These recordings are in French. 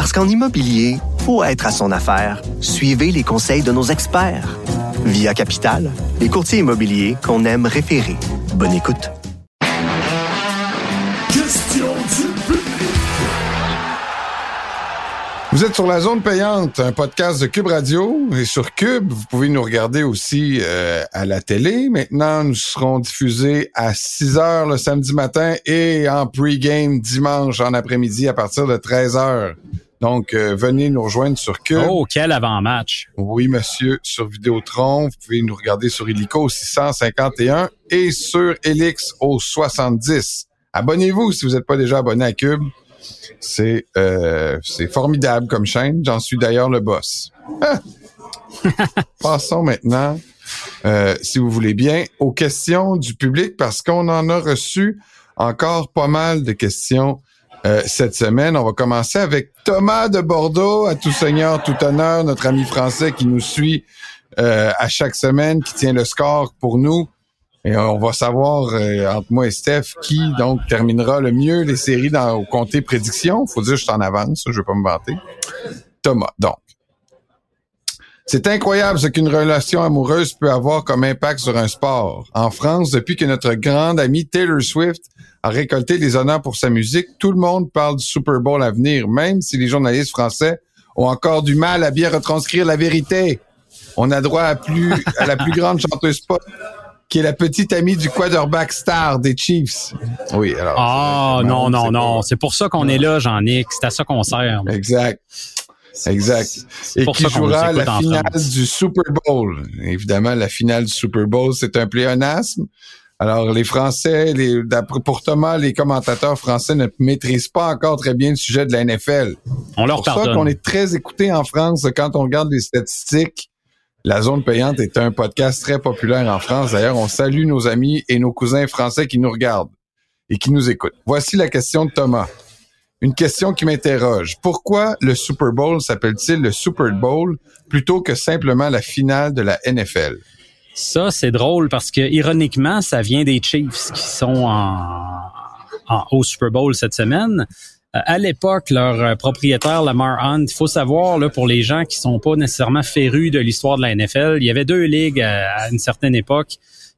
Parce qu'en immobilier, faut être à son affaire. Suivez les conseils de nos experts. Via Capital, les courtiers immobiliers qu'on aime référer. Bonne écoute. Vous êtes sur la zone payante, un podcast de Cube Radio. Et sur Cube, vous pouvez nous regarder aussi euh, à la télé. Maintenant, nous serons diffusés à 6 heures le samedi matin et en pre-game dimanche en après-midi à partir de 13 heures. Donc, euh, venez nous rejoindre sur Cube. Oh, quel avant-match. Oui, monsieur, sur Vidéotron. Vous pouvez nous regarder sur Illico au 651 et sur Elix au 70. Abonnez-vous si vous n'êtes pas déjà abonné à Cube. C'est euh, c'est formidable comme chaîne. J'en suis d'ailleurs le boss. Ah! Passons maintenant, euh, si vous voulez bien, aux questions du public parce qu'on en a reçu encore pas mal de questions euh, cette semaine. On va commencer avec Thomas de Bordeaux, à tout seigneur, tout honneur, notre ami français qui nous suit euh, à chaque semaine, qui tient le score pour nous. Et on va savoir euh, entre moi et Steph qui donc terminera le mieux les séries dans au comté prédiction. Faut dire je suis en avance, je vais pas me vanter. Thomas, donc. C'est incroyable ce qu'une relation amoureuse peut avoir comme impact sur un sport. En France, depuis que notre grande amie Taylor Swift a récolté les honneurs pour sa musique, tout le monde parle du Super Bowl à venir, même si les journalistes français ont encore du mal à bien retranscrire la vérité. On a droit à plus à la plus grande chanteuse pop qui est la petite amie du quarterback star des Chiefs. Oui, alors. Ah, non, non, non. C'est pour ça qu'on est là, Jean-Nic. C'est à ça qu'on sert. Exact. Exact. Et qui jouera la finale du Super Bowl? Évidemment, la finale du Super Bowl, c'est un pléonasme. Alors, les Français, les, pour Thomas, les commentateurs français ne maîtrisent pas encore très bien le sujet de la NFL. On leur pour pardonne. ça qu'on est très écouté en France quand on regarde les statistiques. La zone payante est un podcast très populaire en France. D'ailleurs, on salue nos amis et nos cousins français qui nous regardent et qui nous écoutent. Voici la question de Thomas. Une question qui m'interroge. Pourquoi le Super Bowl s'appelle-t-il le Super Bowl plutôt que simplement la finale de la NFL? Ça, c'est drôle parce que, ironiquement, ça vient des Chiefs qui sont en, en- au Super Bowl cette semaine. Euh, à l'époque, leur euh, propriétaire, Lamar Hunt, il faut savoir, là, pour les gens qui sont pas nécessairement férus de l'histoire de la NFL, il y avait deux ligues à, une certaine époque.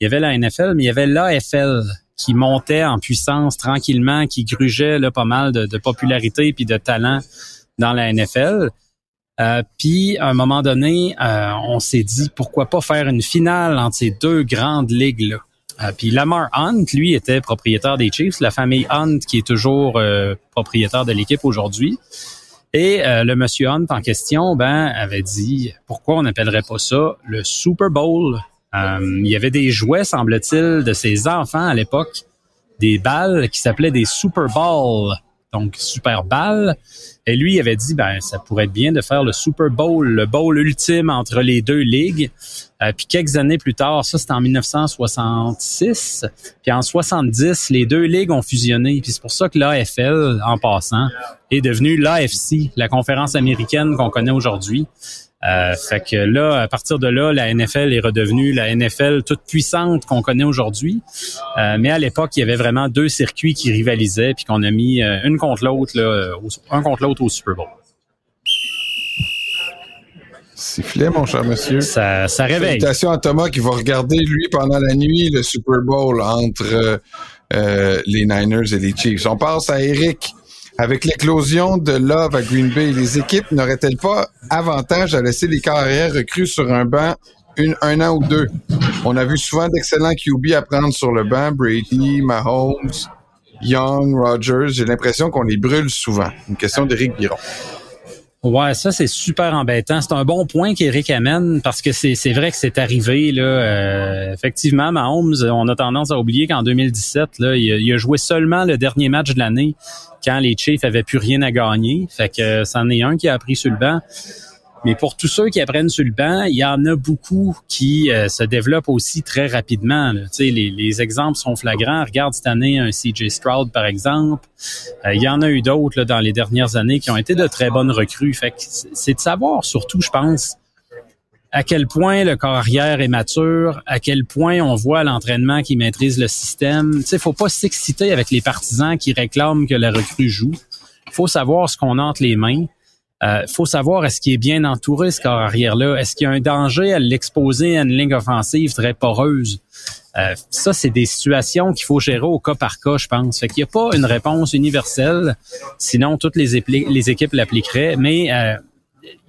Il y avait la NFL, mais il y avait l'AFL qui montait en puissance tranquillement, qui grugeait là, pas mal de, de popularité puis de talent dans la NFL. Euh, puis à un moment donné, euh, on s'est dit pourquoi pas faire une finale entre ces deux grandes ligues là. Euh, puis Lamar Hunt, lui, était propriétaire des Chiefs, la famille Hunt qui est toujours euh, propriétaire de l'équipe aujourd'hui. Et le monsieur Hunt en question, ben, avait dit pourquoi on n'appellerait pas ça le Super Bowl? Il y avait des jouets, semble-t-il, de ses enfants à l'époque, des balles qui s'appelaient des Super Balls, donc super balles. Et lui avait dit, ben, ça pourrait être bien de faire le Super Bowl, le bowl ultime entre les deux ligues. Euh, puis quelques années plus tard, ça c'était en 1966, puis en 70, les deux ligues ont fusionné. Puis c'est pour ça que l'AFL, en passant, est devenue l'AFC, la conférence américaine qu'on connaît aujourd'hui. Euh, fait que là, à partir de là, la NFL est redevenue la NFL toute puissante qu'on connaît aujourd'hui. Euh, mais à l'époque, il y avait vraiment deux circuits qui rivalisaient, puis qu'on a mis euh, une contre l'autre, un contre l'autre au Super Bowl. Sifflet, mon cher monsieur. Ça, ça réveille. Salutations à Thomas qui va regarder, lui, pendant la nuit, le Super Bowl entre euh, les Niners et les Chiefs. On passe à Eric. Avec l'éclosion de Love à Green Bay, les équipes n'auraient-elles pas avantage à laisser les carrières recrues sur un banc un an ou deux? On a vu souvent d'excellents QB à prendre sur le banc, Brady, Mahomes, Young, Rogers. J'ai l'impression qu'on les brûle souvent. Une question d'Éric Biron. Ouais, ça c'est super embêtant. C'est un bon point qu'Éric amène parce que c'est vrai que c'est arrivé là. Euh, effectivement, Mahomes, on a tendance à oublier qu'en 2017, là, il a, joué seulement le dernier match de l'année quand les Chiefs avaient plus rien à gagner. Fait que c'en est un qui a pris sur le banc. Mais pour tous ceux qui apprennent sur le banc, il y en a beaucoup qui euh, se développent aussi très rapidement. Les, les exemples sont flagrants. Regarde cette année un CJ Stroud, par exemple. Euh, il y en a eu d'autres dans les dernières années qui ont été de très bonnes recrues. Fait c'est de savoir surtout, je pense, à quel point le corps arrière est mature, à quel point on voit l'entraînement qui maîtrise le système. Il faut pas s'exciter avec les partisans qui réclament que la recrue joue. Faut savoir ce qu'on entre les mains. Euh, faut savoir est-ce qu'il est bien entouré ce corps arrière là. Est-ce qu'il y a un danger à l'exposer à une ligne offensive très poreuse? Euh, ça, c'est des situations qu'il faut gérer au cas par cas, je pense. Fait qu'il n'y a pas une réponse universelle, sinon toutes les, équipes l'appliqueraient. Mais euh,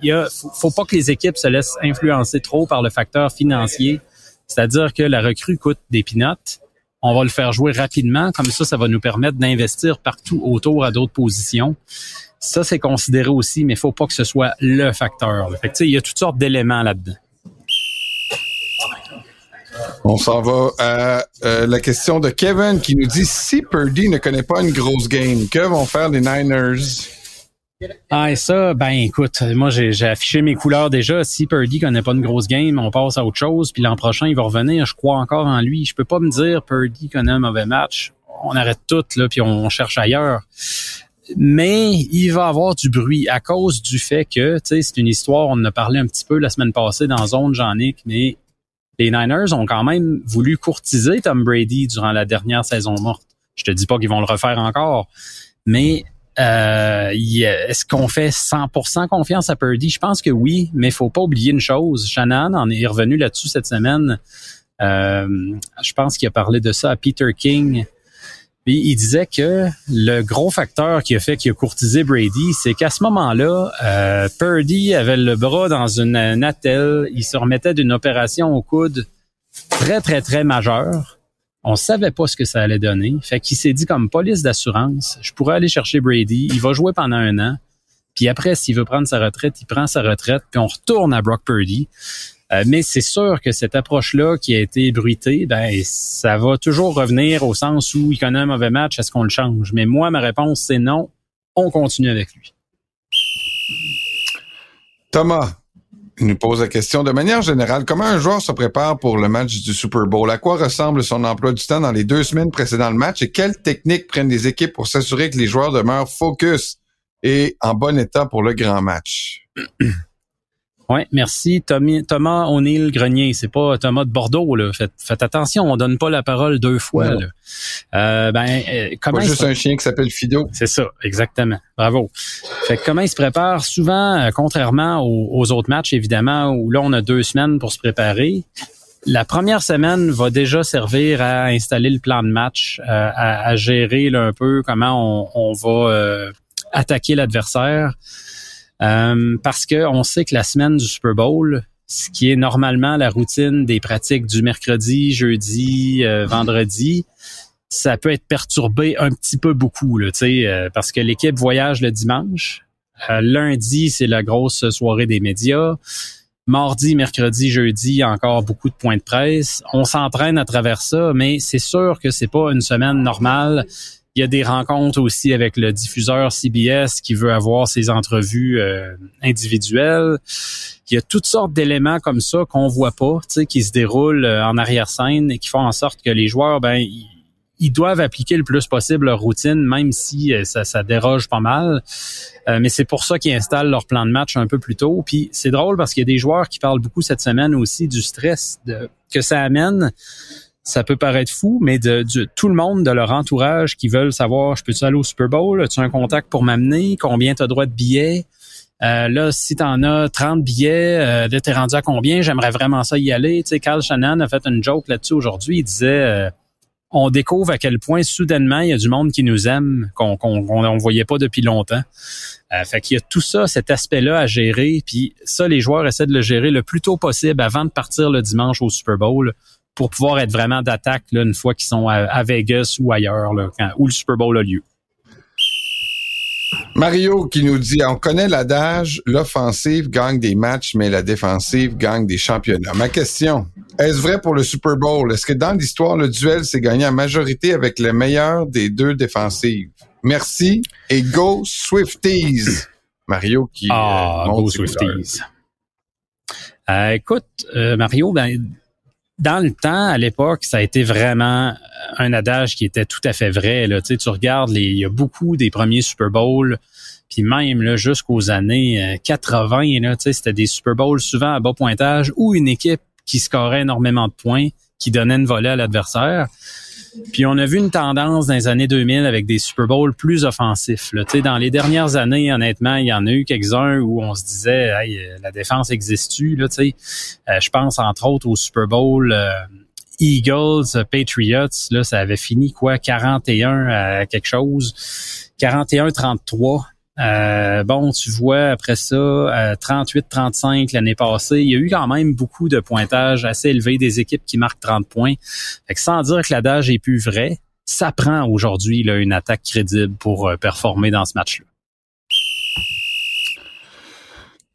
il y faut, pas que les équipes se laissent influencer trop par le facteur financier. C'est-à-dire que la recrue coûte des pinottes. On va le faire jouer rapidement, comme ça, ça va nous permettre d'investir partout autour à d'autres positions. Ça, c'est considéré aussi, mais il faut pas que ce soit le facteur. Fait il y a toutes sortes d'éléments là-dedans. On s'en va à euh, la question de Kevin qui nous dit si Purdy ne connaît pas une grosse game, que vont faire les Niners? Ah, ça, ben écoute, moi j'ai affiché mes couleurs déjà. Si Purdy connaît pas une grosse game, on passe à autre chose. Puis l'an prochain, il va revenir. Je crois encore en lui. Je peux pas me dire Purdy connaît un mauvais match. On arrête tout là, puis on cherche ailleurs mais il va avoir du bruit à cause du fait que, tu sais, c'est une histoire, on en a parlé un petit peu la semaine passée dans Zone Jean-Nic, mais les Niners ont quand même voulu courtiser Tom Brady durant la dernière saison morte. Je te dis pas qu'ils vont le refaire encore, mais euh, est-ce qu'on fait 100% confiance à Purdy? Je pense que oui, mais faut pas oublier une chose. Shannon en est revenu là-dessus cette semaine. Euh, je pense qu'il a parlé de ça à Peter King puis il disait que le gros facteur qui a fait qu'il a courtisé Brady, c'est qu'à ce moment-là, euh, Purdy avait le bras dans une, attelle, il se remettait d'une opération au coude très, très, très majeure. On savait pas ce que ça allait donner. Fait qu'il s'est dit comme police d'assurance, je pourrais aller chercher Brady, il va jouer pendant un an. Puis après, s'il veut prendre sa retraite, il prend sa retraite, puis on retourne à Brock Purdy. Euh, mais c'est sûr que cette approche-là qui a été bruitée, ben ça va toujours revenir au sens où il connaît un mauvais match, est-ce qu'on le change? Mais moi, ma réponse, c'est non. On continue avec lui. Thomas, il nous pose la question de manière générale, comment un joueur se prépare pour le match du Super Bowl? À quoi ressemble son emploi du temps dans les deux semaines précédant le match et quelles techniques prennent les équipes pour s'assurer que les joueurs demeurent focus et en bon état pour le grand match? Oui, merci. Thomas O'Neill Grenier, c'est pas Thomas de Bordeaux. Là. Faites, attention, on donne pas la parole deux fois. Là. Euh, ben, euh, comment pas juste un chien qui s'appelle Fido. C'est ça, exactement. Bravo. Fait comment il se prépare? Souvent, euh, contrairement aux, autres matchs, évidemment, où là on a deux semaines pour se préparer. La première semaine va déjà servir à installer le plan de match, à, gérer un peu comment on, on va attaquer l'adversaire. Euh, parce que on sait que la semaine du Super Bowl, ce qui est normalement la routine des pratiques du mercredi, jeudi, euh, vendredi, ça peut être perturbé un petit peu beaucoup, là, euh, parce que l'équipe voyage le dimanche. lundi, c'est la grosse soirée des médias. Mardi, mercredi, jeudi, encore beaucoup de points de presse. On s'entraîne à travers ça, mais c'est sûr que c'est pas une semaine normale il y a des rencontres aussi avec le diffuseur CBS qui veut avoir ses entrevues euh, individuelles. Il y a toutes sortes d'éléments comme ça qu'on voit pas, qui se déroulent euh, en arrière-scène et qui font en sorte que les joueurs, ben, ils, doivent appliquer le plus possible leur routine, même si euh, ça, ça déroge pas mal. mais c'est pour ça qu'ils installent leur plan de match un peu plus tôt. Puis c'est drôle parce qu'il y a des joueurs qui parlent beaucoup cette semaine aussi du stress de, que ça amène ça peut paraître fou, mais de, tout le monde de leur entourage qui veulent savoir, je peux-tu aller au Super Bowl? As-tu un contact pour m'amener? Combien tu as droit de billets? Euh, là, si tu en as 30 billets, euh, t'es rendu à combien? J'aimerais vraiment ça y aller. Tu sais, Carl Shannon a fait une joke là-dessus aujourd'hui. Il disait, euh, on découvre à quel point soudainement il y a du monde qui nous aime, qu'on qu'on voyait pas depuis longtemps. Euh, fait qu'il y a tout ça, cet aspect-là à gérer. Puis ça, les joueurs essaient de le gérer le plus tôt possible avant de partir le dimanche au Super Bowl pour pouvoir être vraiment d'attaque une fois qu'ils sont à, Vegas ou ailleurs, là, où le Super Bowl a lieu. Mario qui nous dit, on connaît l'adage, l'offensive gagne des matchs, mais la défensive gagne des championnats. Ma question, est-ce vrai pour le Super Bowl? Est-ce que dans l'histoire, le duel s'est gagné en majorité avec le meilleur des deux défensives? Merci et go Swifties! Mario qui... Ah, go Swifties. Euh, écoute, euh, Mario, ben, dans le temps, à l'époque, ça a été vraiment un adage qui était tout à fait vrai. Là. Tu, sais, tu regardes, il y a beaucoup des premiers Super Bowls, puis même là, jusqu'aux années 80, euh, là, tu sais, c'était des Super Bowls souvent à bas pointage ou une équipe qui scorait énormément de points, qui donnait une volée à l'adversaire. Puis on a vu une tendance dans les années 2000 avec des Super Bowls plus offensifs. Là. Dans les dernières années, honnêtement, il y en a eu quelques-uns où on se disait hey, euh, la défense existe-tu? Là, euh, je pense entre autres au Super Bowl euh, Eagles, Patriots. Là, ça avait fini quoi? 41 à quelque chose. 41-33. Euh, bon, tu vois, après ça, 38-35 euh, l'année passée, il y a eu quand même beaucoup de pointages assez élevés des équipes qui marquent 30 points. Fait que sans dire que l'adage est plus vrai, ça prend aujourd'hui une attaque crédible pour euh, performer dans ce match-là.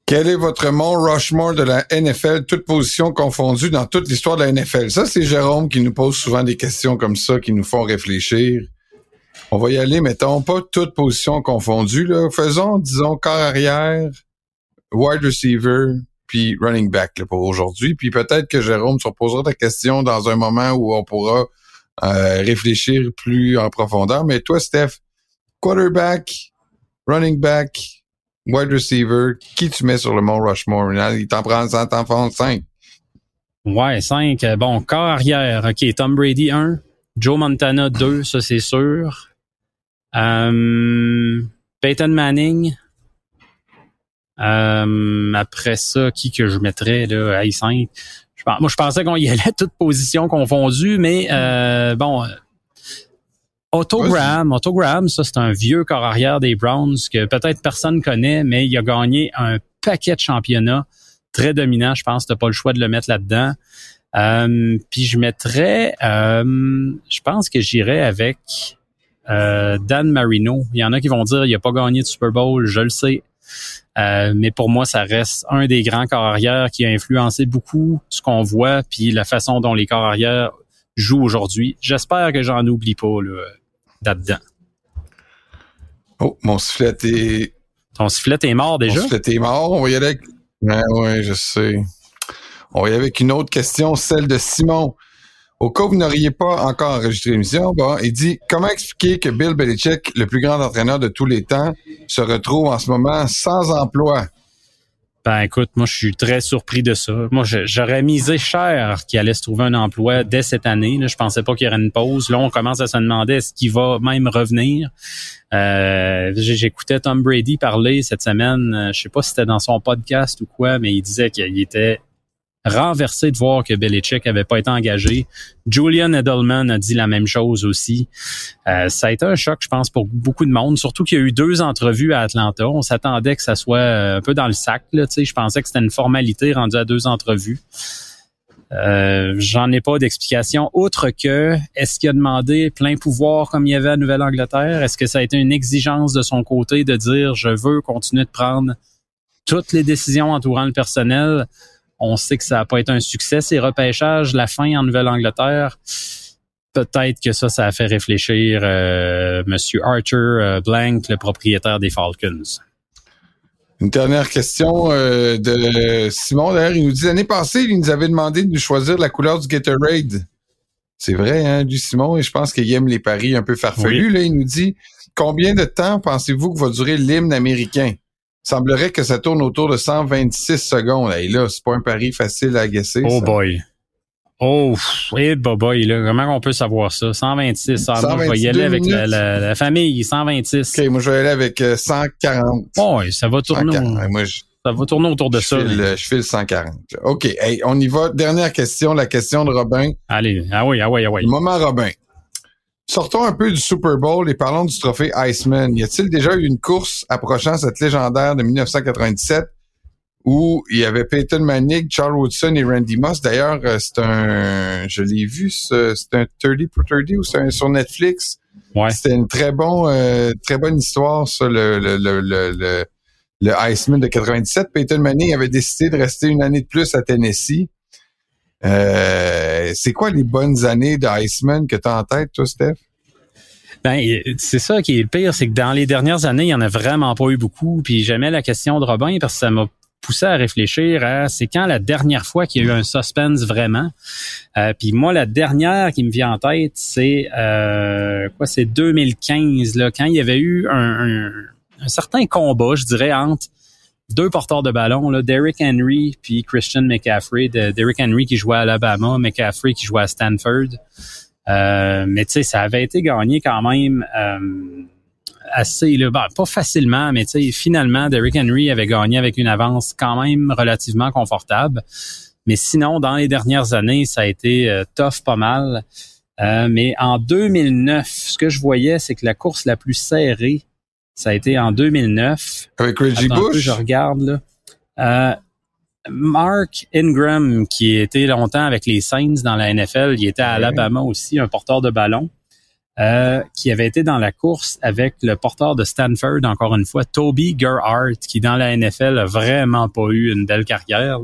Quel est votre Mont Rushmore de la NFL, toute position confondue dans toute l'histoire de la NFL? Ça, c'est Jérôme qui nous pose souvent des questions comme ça, qui nous font réfléchir. On va y aller, mettons, pas toutes positions confondues. Là. Faisons, disons, corps arrière, wide receiver, puis running back pour aujourd'hui. Puis peut-être que Jérôme, tu reposeras ta question dans un moment où on pourra euh, réfléchir plus en profondeur. Mais toi, Steph, quarterback, running back, wide receiver, qui tu mets sur le Mont Rushmore? Il t'en prend, t'en font cinq. Ouais, cinq. Bon, corps arrière. OK, Tom Brady, un. Joe Montana, deux, ça c'est sûr. Euh, Peyton Manning. Euh, après ça, qui que je mettrais là, à I5? Je, moi, je pensais qu'on y allait toutes positions confondues, mais euh, bon. Autogram, Autogram, ça c'est un vieux corps arrière des Browns que peut-être personne connaît, mais il a gagné un paquet de championnats très dominant. Je pense que t'as pas le choix de le mettre là-dedans. Euh, puis je mettrais, euh, je pense que j'irais avec euh, Dan Marino. Il y en a qui vont dire il a pas gagné de Super Bowl, je le sais. Euh, mais pour moi, ça reste un des grands corps arrière qui a influencé beaucoup ce qu'on voit, puis la façon dont les corps arrière jouent aujourd'hui. J'espère que j'en oublie pas là-dedans. Oh, mon sifflet est... Ton sifflet est mort déjà? Mon sifflet est mort. On va y aller avec... Ouais, je sais. On va y aller avec une autre question, celle de Simon. Au cas où vous n'auriez pas encore enregistré l'émission, bon, il dit comment expliquer que Bill Belichick, le plus grand entraîneur de tous les temps, se retrouve en ce moment sans emploi? Ben écoute, moi je suis très surpris de ça. Moi j'aurais misé cher qu'il allait se trouver un emploi dès cette année. Là, je pensais pas qu'il y aurait une pause. Là, on commence à se demander est-ce qu'il va même revenir? Euh, J'écoutais Tom Brady parler cette semaine. Euh, je sais pas si c'était dans son podcast ou quoi, mais il disait qu'il était renversé de voir que Belichick avait pas été engagé. Julian Edelman a dit la même chose aussi. Euh, ça a été un choc, je pense, pour beaucoup de monde, surtout qu'il y a eu deux entrevues à Atlanta. On s'attendait que ça soit euh, un peu dans le sac. Là, je pensais que c'était une formalité rendue à deux entrevues. Euh, J'en ai pas d'explication autre que est-ce qu'il a demandé plein pouvoir comme il y avait à Nouvelle-Angleterre? Est-ce que ça a été une exigence de son côté de dire je veux continuer de prendre toutes les décisions entourant le personnel? On sait que ça n'a pas été un succès, ces repêchages, la fin en Nouvelle-Angleterre. Peut-être que ça, ça a fait réfléchir euh, Monsieur Arthur euh, Blank, le propriétaire des Falcons. Une dernière question euh, de Simon. D'ailleurs, il nous dit l'année passée, il nous avait demandé de choisir la couleur du Gatorade. C'est vrai, hein, du Simon, et je pense qu'il aime les paris un peu farfelus. Là, il nous dit combien de temps pensez-vous que va durer l'hymne américain? Semblerait que ça tourne autour de 126 secondes. Et là, c'est pas un pari facile à guesser. Oh boy. Oh, hey, boy, là, comment on peut savoir ça? 126. Ah, moi, je vais y aller avec la, la, famille, 126. OK, moi, je vais y aller avec 140. Oh, ça va tourner. ça va tourner autour de je ça. File, je file 140. OK, hey, on y va. Dernière question, la question de Robin. Allez, ah oui, ah oui, ah oui. moment Robin. Sortons un peu du Super Bowl et parlons du trophée Iceman. Y a-t-il déjà eu une course approchant cette légendaire de 1997 où il y avait Peyton Manning, Charles Woodson et Randy Moss? D'ailleurs, euh, c'est un, je l'ai vu, c'est un 30 pour 30 ou c'est un sur Netflix. Ouais. C'était une très bon, euh, très bonne histoire, ça, le, le, le, le, le Iceman de 97. Peyton Manning avait décidé de rester une année de plus à Tennessee. Euh, c'est quoi les bonnes années de Iceman que tu as en tête, toi, Steph? Ben, c'est ça qui est le pire, c'est que dans les dernières années, il y en a vraiment pas eu beaucoup. Puis j'aimais la question de Robin parce que ça m'a poussé à réfléchir à c'est quand la dernière fois qu'il y a eu un suspense vraiment? Euh, puis moi, la dernière qui me vient en tête, c'est euh, quoi, c'est 2015 là, quand il y avait eu un, certain combat, je dirais entre deux porteurs de ballon, là, Derrick Henry puis Christian McCaffrey. De, Derrick Henry qui jouait à Alabama, McCaffrey qui jouait à Stanford. Euh, mais tu sais, ça avait été gagné quand même euh, assez, ben, pas facilement, mais tu sais, finalement, Derrick Henry avait gagné avec une avance quand même relativement confortable. Mais sinon, dans les dernières années, ça a été euh, tough pas mal. mais en 2009, ce que je voyais, c'est que la course la plus serrée, ça a été en 2009. Avec Reggie Bush? je regarde là. Mark Ingram, qui était longtemps avec les Saints dans la NFL, il était à Alabama aussi, un porteur de ballon, euh, qui avait été dans la course avec le porteur de Stanford, encore une fois, Toby Gerhardt, qui dans la NFL a vraiment pas eu une belle carrière.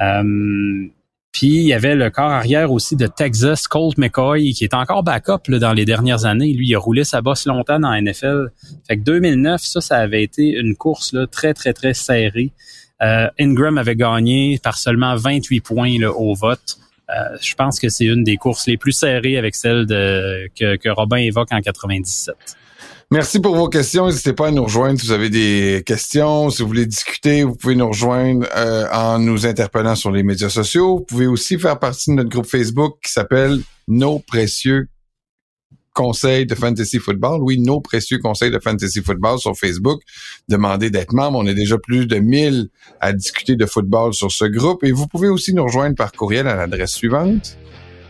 Euh, puis il y avait le corps arrière aussi de Texas, Colt McCoy, qui est encore backup dans les dernières années. Lui, il a roulé sa bosse longtemps dans NFL. Fait que 2009, ça, ça avait été une course là, très, très, très serrée. Euh, Ingram avait gagné par seulement 28 points là, au vote. Euh, je pense que c'est une des courses les plus serrées avec celle que, que Robin évoque en 97. Merci pour vos questions. N'hésitez pas à nous rejoindre si vous avez des questions. Si vous voulez discuter, vous pouvez nous rejoindre euh, en nous interpellant sur les médias sociaux. Vous pouvez aussi faire partie de notre groupe Facebook qui s'appelle Nos précieux conseils de fantasy football. Oui, nos précieux conseils de fantasy football sur Facebook. Demandez d'être membre. On est déjà plus de 1000 à discuter de football sur ce groupe. Et vous pouvez aussi nous rejoindre par courriel à l'adresse suivante.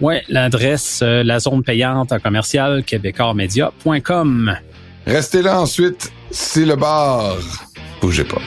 Oui, l'adresse, euh, la zone payante à commercial québécoismedia.com. Restez là ensuite, c'est le bar. Bougez pas.